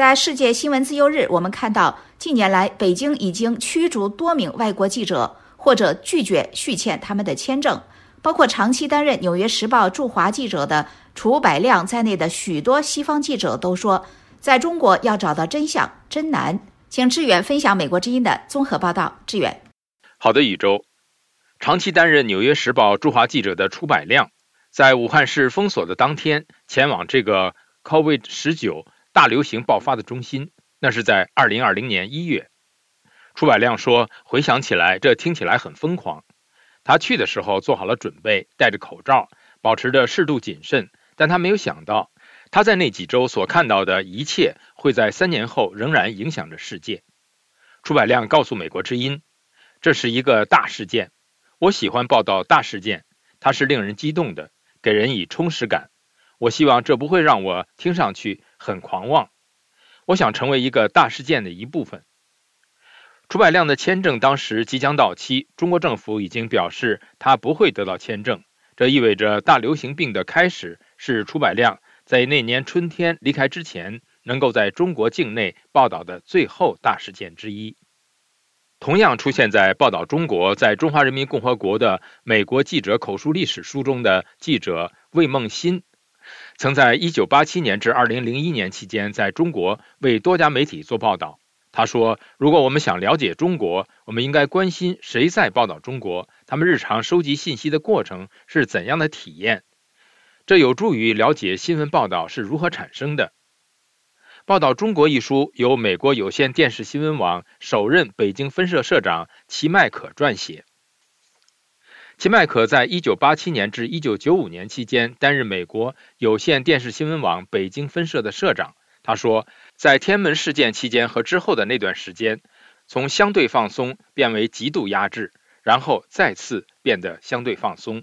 在世界新闻自由日，我们看到近年来北京已经驱逐多名外国记者，或者拒绝续签他们的签证，包括长期担任《纽约时报》驻华记者的楚百亮在内的许多西方记者都说，在中国要找到真相真难。请志远分享美国之音的综合报道。志远，好的，宇宙。长期担任《纽约时报》驻华记者的楚百亮，在武汉市封锁的当天，前往这个 COVID 十九大流行爆发的中心。那是在二零二零年一月。楚百亮说：“回想起来，这听起来很疯狂。他去的时候做好了准备，戴着口罩，保持着适度谨慎。但他没有想到。”他在那几周所看到的一切，会在三年后仍然影响着世界。楚百亮告诉美国之音：“这是一个大事件，我喜欢报道大事件，它是令人激动的，给人以充实感。我希望这不会让我听上去很狂妄。我想成为一个大事件的一部分。”楚百亮的签证当时即将到期，中国政府已经表示他不会得到签证，这意味着大流行病的开始是楚百亮。在那年春天离开之前，能够在中国境内报道的最后大事件之一，同样出现在报道中国在中华人民共和国的美国记者口述历史书中的记者魏梦欣，曾在1987年至2001年期间在中国为多家媒体做报道。他说：“如果我们想了解中国，我们应该关心谁在报道中国，他们日常收集信息的过程是怎样的体验。”这有助于了解新闻报道是如何产生的。报道中国一书由美国有线电视新闻网首任北京分社社长齐麦可撰写。齐麦可在1987年至1995年期间担任美国有线电视新闻网北京分社的社长。他说，在天安门事件期间和之后的那段时间，从相对放松变为极度压制，然后再次变得相对放松。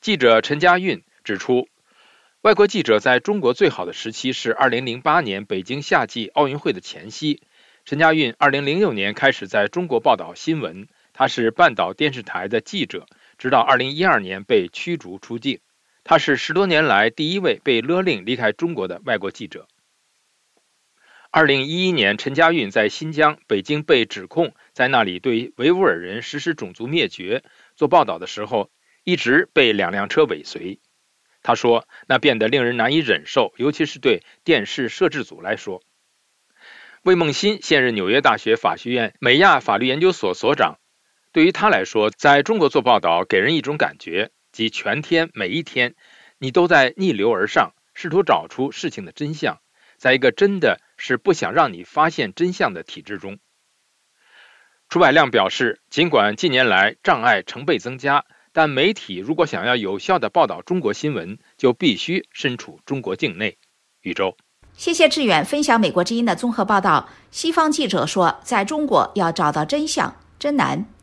记者陈家运。指出，外国记者在中国最好的时期是2008年北京夏季奥运会的前夕。陈家运2006年开始在中国报道新闻，他是半岛电视台的记者，直到2012年被驱逐出境。他是十多年来第一位被勒令离开中国的外国记者。2011年，陈家运在新疆、北京被指控在那里对维吾尔人实施种族灭绝做报道的时候，一直被两辆车尾随。他说：“那变得令人难以忍受，尤其是对电视摄制组来说。”魏梦欣现任纽约大学法学院美亚法律研究所所长。对于他来说，在中国做报道给人一种感觉，即全天每一天，你都在逆流而上，试图找出事情的真相，在一个真的是不想让你发现真相的体制中。楚百亮表示，尽管近年来障碍成倍增加。但媒体如果想要有效地报道中国新闻，就必须身处中国境内。宇宙，谢谢志远分享美国之音的综合报道。西方记者说，在中国要找到真相真难。